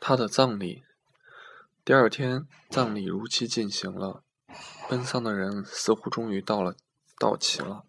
他的葬礼。第二天，葬礼如期进行了。奔丧的人似乎终于到了，到齐了。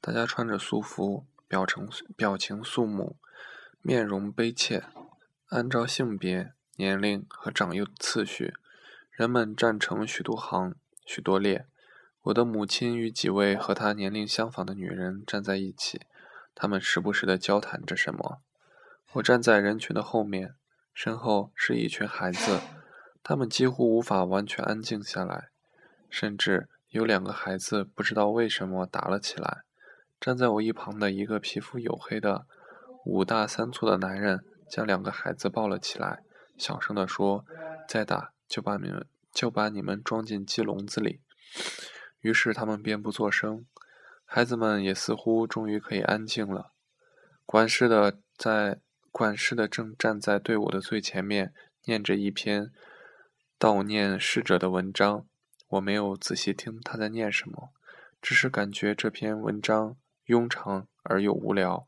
大家穿着素服，表情表情肃穆，面容悲切。按照性别、年龄和长幼次序，人们站成许多行、许多列。我的母亲与几位和她年龄相仿的女人站在一起，她们时不时地交谈着什么。我站在人群的后面。身后是一群孩子，他们几乎无法完全安静下来，甚至有两个孩子不知道为什么打了起来。站在我一旁的一个皮肤黝黑的、五大三粗的男人将两个孩子抱了起来，小声地说：“再打就把你们就把你们装进鸡笼子里。”于是他们便不作声，孩子们也似乎终于可以安静了。管事的在。管事的正站在队伍的最前面，念着一篇悼念逝者的文章。我没有仔细听他在念什么，只是感觉这篇文章庸长而又无聊，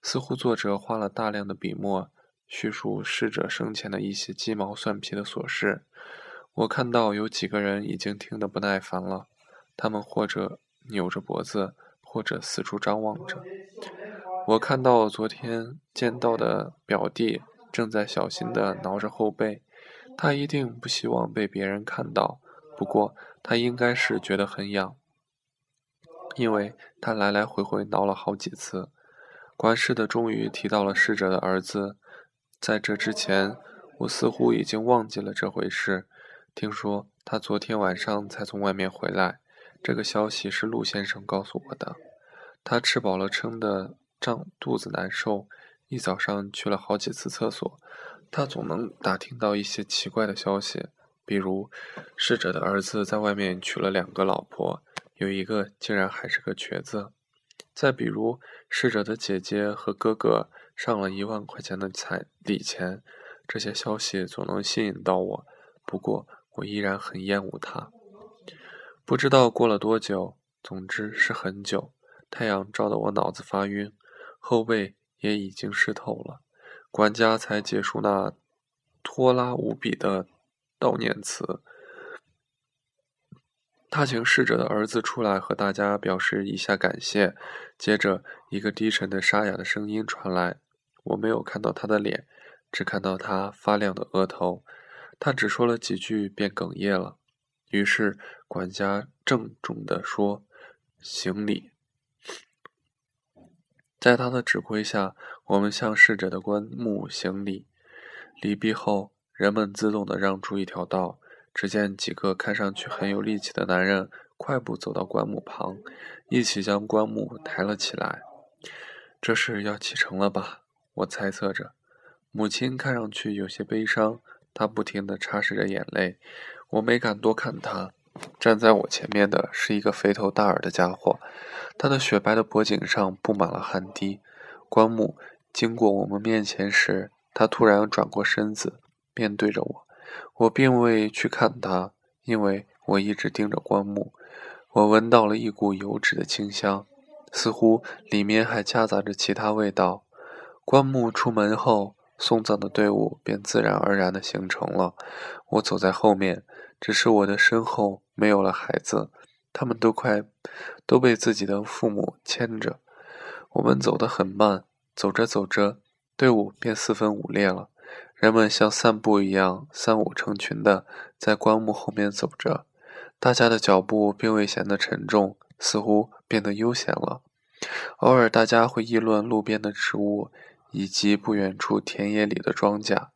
似乎作者花了大量的笔墨叙述逝者生前的一些鸡毛蒜皮的琐事。我看到有几个人已经听得不耐烦了，他们或者扭着脖子，或者四处张望着。我看到昨天见到的表弟正在小心地挠着后背，他一定不希望被别人看到。不过他应该是觉得很痒，因为他来来回回挠了好几次。管事的终于提到了逝者的儿子，在这之前，我似乎已经忘记了这回事。听说他昨天晚上才从外面回来，这个消息是陆先生告诉我的。他吃饱了撑的。胀肚子难受，一早上去了好几次厕所。他总能打听到一些奇怪的消息，比如逝者的儿子在外面娶了两个老婆，有一个竟然还是个瘸子；再比如逝者的姐姐和哥哥上了一万块钱的彩礼钱。这些消息总能吸引到我，不过我依然很厌恶他。不知道过了多久，总之是很久。太阳照得我脑子发晕。后背也已经湿透了，管家才结束那拖拉无比的悼念词。他请逝者的儿子出来和大家表示一下感谢，接着一个低沉的沙哑的声音传来。我没有看到他的脸，只看到他发亮的额头。他只说了几句便哽咽了。于是管家郑重地说：“行礼。”在他的指挥下，我们向逝者的棺木行礼。礼毕后，人们自动地让出一条道。只见几个看上去很有力气的男人快步走到棺木旁，一起将棺木抬了起来。这是要启程了吧？我猜测着。母亲看上去有些悲伤，她不停地擦拭着眼泪。我没敢多看她。站在我前面的是一个肥头大耳的家伙，他的雪白的脖颈上布满了汗滴。棺木经过我们面前时，他突然转过身子，面对着我。我并未去看他，因为我一直盯着棺木。我闻到了一股油脂的清香，似乎里面还夹杂着其他味道。棺木出门后，送葬的队伍便自然而然地形成了。我走在后面。只是我的身后没有了孩子，他们都快都被自己的父母牵着。我们走得很慢，走着走着，队伍便四分五裂了。人们像散步一样，三五成群的在棺木后面走着，大家的脚步并未显得沉重，似乎变得悠闲了。偶尔，大家会议论路边的植物以及不远处田野里的庄稼。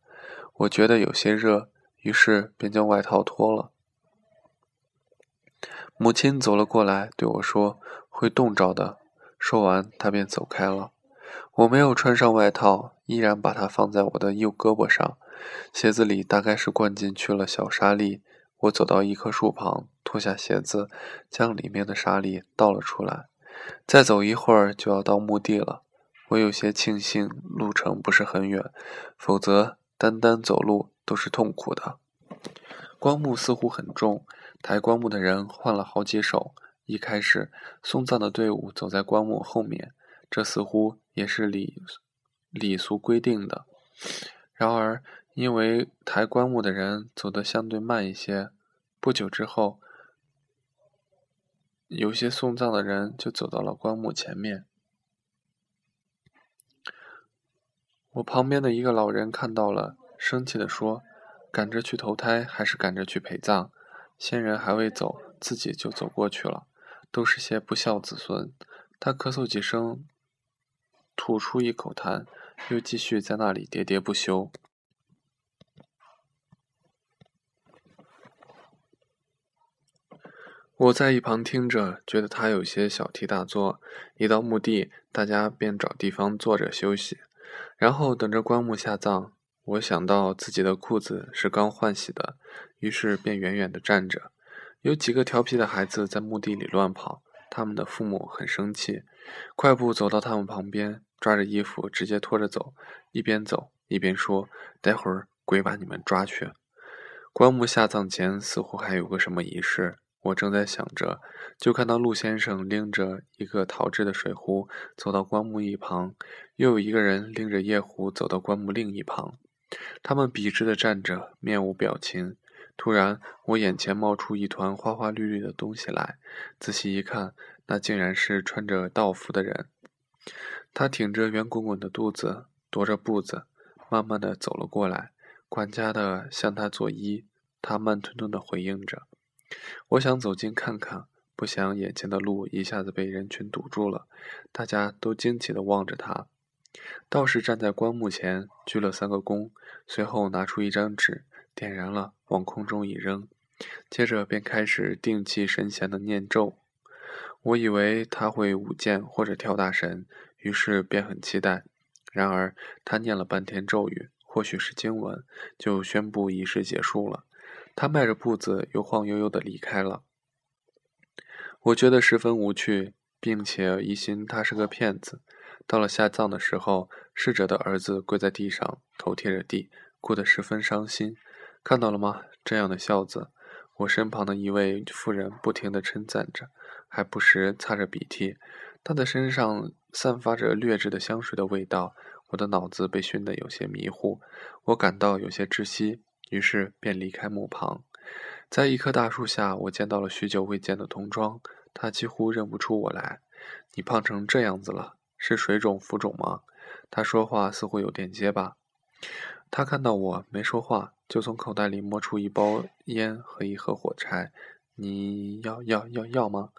我觉得有些热。于是便将外套脱了。母亲走了过来，对我说：“会冻着的。”说完，她便走开了。我没有穿上外套，依然把它放在我的右胳膊上。鞋子里大概是灌进去了小沙粒。我走到一棵树旁，脱下鞋子，将里面的沙粒倒了出来。再走一会儿就要到墓地了。我有些庆幸路程不是很远，否则单单走路。都是痛苦的。棺木似乎很重，抬棺木的人换了好几手。一开始，送葬的队伍走在棺木后面，这似乎也是礼礼俗规定的。然而，因为抬棺木的人走得相对慢一些。不久之后，有些送葬的人就走到了棺木前面。我旁边的一个老人看到了，生气地说：“赶着去投胎，还是赶着去陪葬？先人还未走，自己就走过去了，都是些不孝子孙。”他咳嗽几声，吐出一口痰，又继续在那里喋喋不休。我在一旁听着，觉得他有些小题大做。一到墓地，大家便找地方坐着休息。然后等着棺木下葬，我想到自己的裤子是刚换洗的，于是便远远地站着。有几个调皮的孩子在墓地里乱跑，他们的父母很生气，快步走到他们旁边，抓着衣服直接拖着走，一边走一边说：“待会儿鬼把你们抓去。”棺木下葬前似乎还有个什么仪式。我正在想着，就看到陆先生拎着一个陶制的水壶走到棺木一旁，又有一个人拎着夜壶走到棺木另一旁。他们笔直地站着，面无表情。突然，我眼前冒出一团花花绿绿的东西来，仔细一看，那竟然是穿着道服的人。他挺着圆滚滚的肚子，踱着步子，慢慢地走了过来，管家的向他作揖，他慢吞吞地回应着。我想走近看看，不想眼前的路一下子被人群堵住了。大家都惊奇地望着他。道士站在棺木前，鞠了三个躬，随后拿出一张纸，点燃了，往空中一扔，接着便开始定气神闲的念咒。我以为他会舞剑或者跳大神，于是便很期待。然而他念了半天咒语，或许是经文，就宣布仪式结束了。他迈着步子，又晃悠悠地离开了。我觉得十分无趣，并且疑心他是个骗子。到了下葬的时候，逝者的儿子跪在地上，头贴着地，哭得十分伤心。看到了吗？这样的孝子！我身旁的一位妇人不停地称赞着，还不时擦着鼻涕。他的身上散发着劣质的香水的味道，我的脑子被熏得有些迷糊，我感到有些窒息。于是便离开墓旁，在一棵大树下，我见到了许久未见的童装。他几乎认不出我来。你胖成这样子了，是水肿浮肿吗？他说话似乎有点结巴。他看到我没说话，就从口袋里摸出一包烟和一盒火柴。你要要要要吗？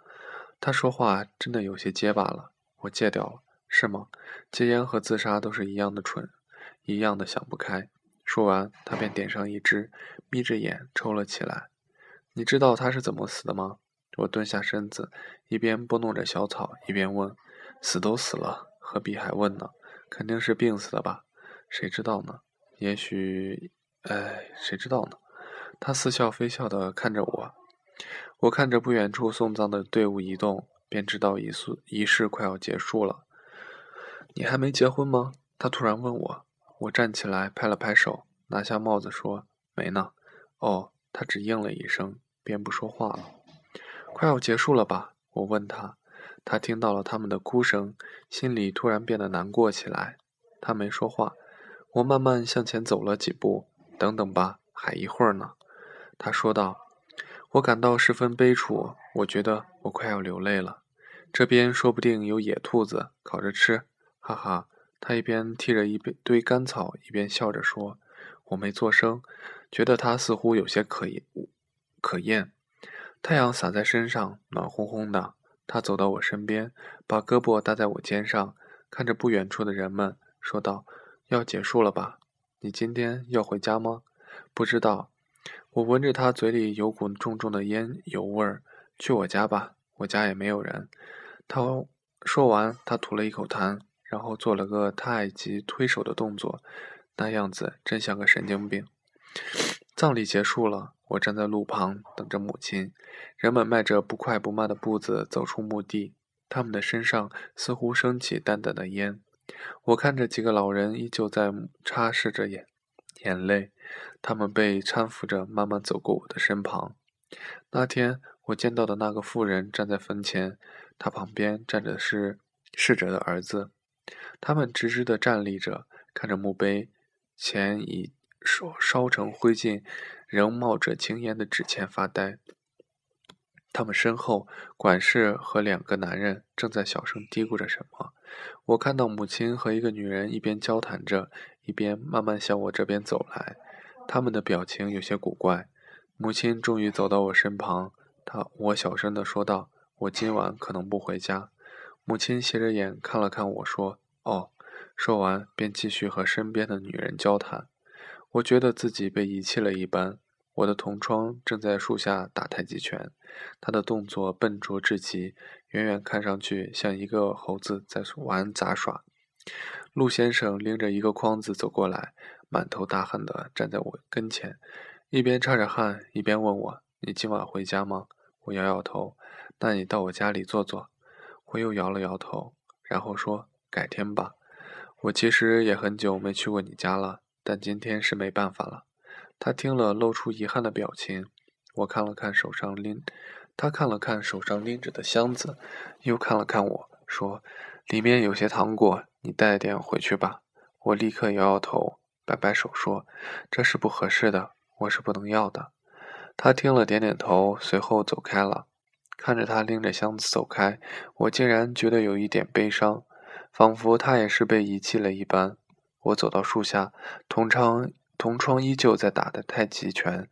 他说话真的有些结巴了。我戒掉了，是吗？戒烟和自杀都是一样的蠢，一样的想不开。说完，他便点上一支，眯着眼抽了起来。你知道他是怎么死的吗？我蹲下身子，一边拨弄着小草，一边问：“死都死了，何必还问呢？肯定是病死的吧？谁知道呢？也许……哎，谁知道呢？”他似笑非笑地看着我。我看着不远处送葬的队伍移动，便知道仪式仪式快要结束了。你还没结婚吗？他突然问我。我站起来，拍了拍手，拿下帽子，说：“没呢。”哦，他只应了一声，便不说话了。快要结束了吧？我问他。他听到了他们的哭声，心里突然变得难过起来。他没说话。我慢慢向前走了几步。等等吧，还一会儿呢。他说道。我感到十分悲楚，我觉得我快要流泪了。这边说不定有野兔子，烤着吃，哈哈。他一边剔着一堆干草，一边笑着说：“我没做声，觉得他似乎有些可厌。可厌。”太阳洒在身上，暖烘烘的。他走到我身边，把胳膊搭在我肩上，看着不远处的人们，说道：“要结束了吧？你今天要回家吗？”“不知道。”我闻着他嘴里有股重重的烟油味儿。“去我家吧，我家也没有人。”他说完，他吐了一口痰。然后做了个太极推手的动作，那样子真像个神经病。葬礼结束了，我站在路旁等着母亲。人们迈着不快不慢的步子走出墓地，他们的身上似乎升起淡淡的烟。我看着几个老人依旧在擦拭着眼眼泪，他们被搀扶着慢慢走过我的身旁。那天我见到的那个妇人站在坟前，她旁边站着的是逝者的儿子。他们直直地站立着，看着墓碑前已手烧成灰烬，仍冒着青烟的纸钱发呆。他们身后，管事和两个男人正在小声嘀咕着什么。我看到母亲和一个女人一边交谈着，一边慢慢向我这边走来。他们的表情有些古怪。母亲终于走到我身旁，她我小声地说道：“我今晚可能不回家。”母亲斜着眼看了看我说：“哦。”说完便继续和身边的女人交谈。我觉得自己被遗弃了一般。我的同窗正在树下打太极拳，他的动作笨拙至极，远远看上去像一个猴子在玩杂耍。陆先生拎着一个筐子走过来，满头大汗地站在我跟前，一边擦着汗，一边问我：“你今晚回家吗？”我摇摇头。“那你到我家里坐坐。”我又摇了摇头，然后说：“改天吧。”我其实也很久没去过你家了，但今天是没办法了。他听了，露出遗憾的表情。我看了看手上拎，他看了看手上拎着的箱子，又看了看我说：“里面有些糖果，你带点回去吧。”我立刻摇摇头，摆摆手说：“这是不合适的，我是不能要的。”他听了，点点头，随后走开了。看着他拎着箱子走开，我竟然觉得有一点悲伤，仿佛他也是被遗弃了一般。我走到树下，同窗。同窗依旧在打的太极拳，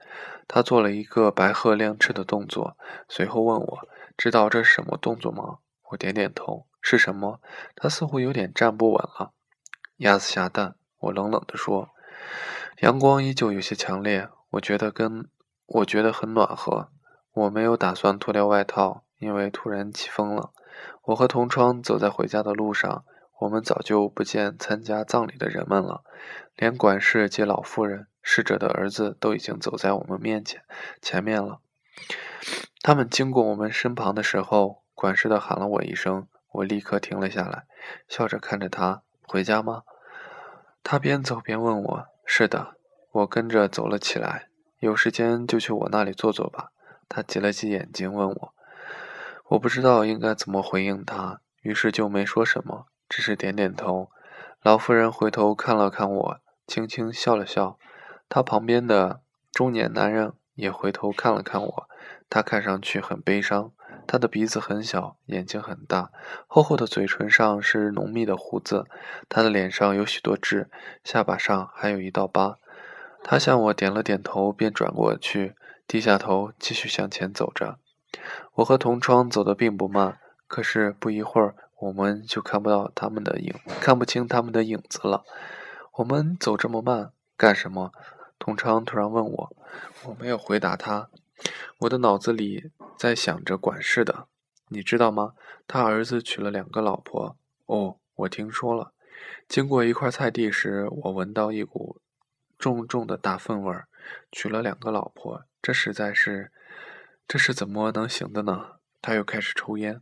他做了一个白鹤亮翅的动作，随后问我：“知道这是什么动作吗？”我点点头。是什么？他似乎有点站不稳了。鸭子下蛋，我冷冷地说。阳光依旧有些强烈，我觉得跟我觉得很暖和。我没有打算脱掉外套，因为突然起风了。我和同窗走在回家的路上。我们早就不见参加葬礼的人们了，连管事及老妇人、逝者的儿子都已经走在我们面前前面了。他们经过我们身旁的时候，管事的喊了我一声，我立刻停了下来，笑着看着他：“回家吗？”他边走边问我：“是的。”我跟着走了起来。有时间就去我那里坐坐吧。他挤了挤眼睛问我：“我不知道应该怎么回应他，于是就没说什么。”只是点点头，老妇人回头看了看我，轻轻笑了笑。她旁边的中年男人也回头看了看我，他看上去很悲伤。他的鼻子很小，眼睛很大，厚厚的嘴唇上是浓密的胡子。他的脸上有许多痣，下巴上还有一道疤。他向我点了点头，便转过去，低下头继续向前走着。我和同窗走得并不慢，可是不一会儿。我们就看不到他们的影，看不清他们的影子了。我们走这么慢干什么？同昌突然问我。我没有回答他。我的脑子里在想着管事的，你知道吗？他儿子娶了两个老婆。哦，我听说了。经过一块菜地时，我闻到一股重重的大粪味儿。娶了两个老婆，这实在是，这是怎么能行的呢？他又开始抽烟。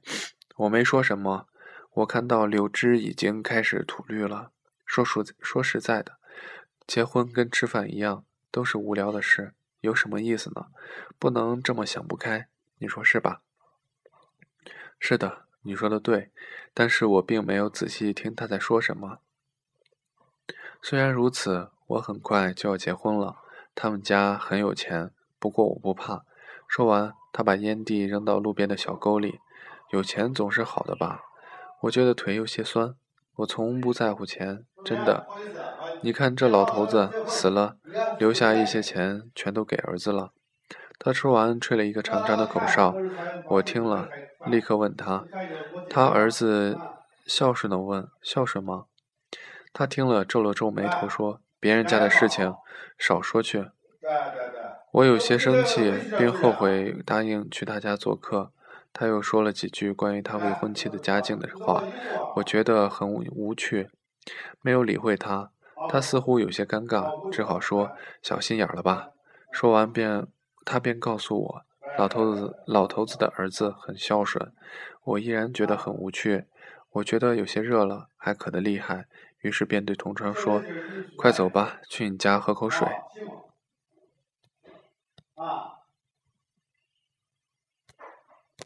我没说什么。我看到柳枝已经开始吐绿了。说实说实在的，结婚跟吃饭一样，都是无聊的事，有什么意思呢？不能这么想不开，你说是吧？是的，你说的对。但是我并没有仔细听他在说什么。虽然如此，我很快就要结婚了。他们家很有钱，不过我不怕。说完，他把烟蒂扔到路边的小沟里。有钱总是好的吧？我觉得腿有些酸，我从不在乎钱，真的。你看这老头子死了，留下一些钱，全都给儿子了。他说完，吹了一个长长的口哨。我听了，立刻问他：“他儿子孝顺的问，孝顺吗？”他听了，皱了皱眉头，说：“别人家的事情，少说去。”我有些生气，并后悔答应去他家做客。他又说了几句关于他未婚妻的家境的话，我觉得很无趣，没有理会他。他似乎有些尴尬，只好说：“小心眼了吧。”说完便，他便告诉我：“老头子，老头子的儿子很孝顺。”我依然觉得很无趣，我觉得有些热了，还渴得厉害，于是便对同窗说：“快走吧，去你家喝口水。”啊。